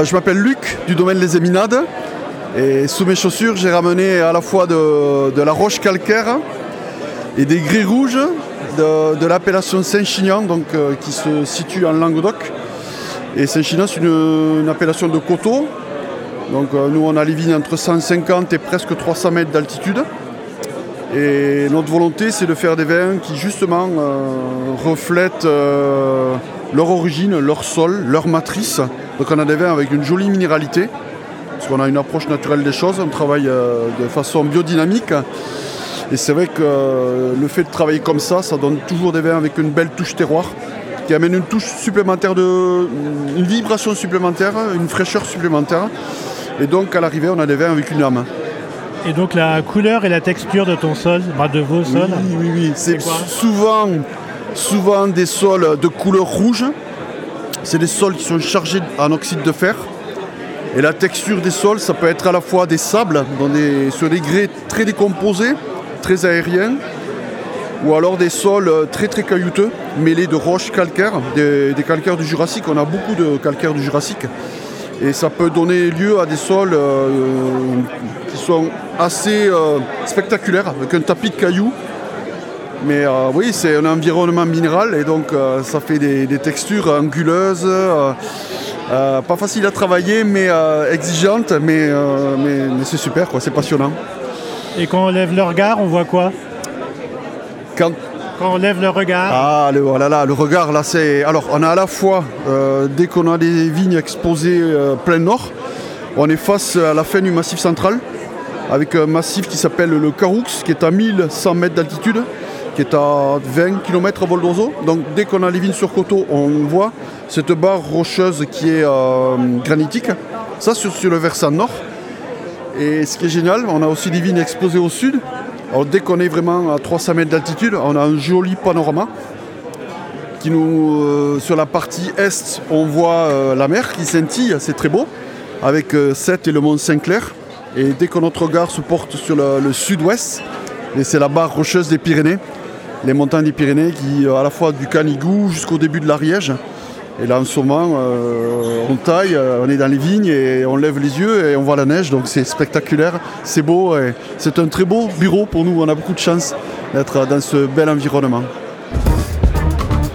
Je m'appelle Luc du domaine Les Éminades et sous mes chaussures j'ai ramené à la fois de, la roche calcaire et des gris rouges de, l'appellation Saint-Chinian euh, qui se situe en Languedoc. Et Saint-Chinian c'est une, appellation de coteau. Donc euh, nous on a les vignes entre 150 et presque 300 mètres d'altitude. Et notre volonté, c'est de faire des vins qui justement euh, reflètent euh, leur origine, leur sol, leur matrice. Donc on a des vins avec une jolie minéralité, parce qu'on a une approche naturelle des choses, on travaille euh, de façon biodynamique. Et c'est vrai que le fait de travailler comme ça, ça donne toujours des vins avec une belle touche terroir, qui amène une touche supplémentaire, de, une vibration supplémentaire, une fraîcheur supplémentaire. Et donc à l'arrivée, on a des vins avec une âme. Et donc la couleur et la texture de ton sol, bah, de vos sols Oui, oui, oui. C'est souvent, souvent des sols de couleur rouge. C'est des sols qui sont chargés en oxyde de fer. Et la texture des sols, ça peut être à la fois des sables sur des grès très décomposés, très aériens, ou alors des sols très très caillouteux, mêlés de roches calcaires, des, des calcaires du Jurassique. On a beaucoup de calcaires du Jurassique. Et ça peut donner lieu à des sols euh, qui sont assez euh, spectaculaires, avec un tapis de cailloux. Mais euh, oui, c'est un environnement minéral et donc ça fait des, textures anguleuses, pas facile à travailler, mais exigeantes, mais, mais, c'est super, quoi, c'est passionnant. Et quand on lève le regard, on voit quoi? Quand, on lève le regard. Ah, le, oh là, le regard, là, c'est. Alors, on a à la fois, euh, dès qu'on a des vignes exposées euh, plein nord, on est face à la fin du massif central, avec un massif qui s'appelle le Caroux, qui est à 1100 mètres d'altitude, qui est à 20 km à vol d'oiseau. Donc, dès qu'on a les vignes sur coteau, on voit cette barre rocheuse qui est euh, granitique. Ça, sur, le versant nord. Et ce qui est génial, on a aussi des vignes exposées au sud, dès qu'on est vraiment à 300 mètres d'altitude, on a un joli panorama. Euh, sur la partie est, on voit euh, la mer qui scintille, c'est très beau, avec Sète et le mont Saint-Clair. Et dès que notre regard se porte sur le, sud-ouest, et c'est la barre rocheuse des Pyrénées, les montagnes des Pyrénées qui, à la fois du Canigou jusqu'au début de l'Ariège, et là, en ce moment, euh, on taille, euh, on est dans les vignes et on lève les yeux et on voit la neige. Donc c'est spectaculaire, c'est beau. C'est un très beau bureau pour nous. On a beaucoup de chance d'être dans ce bel environnement.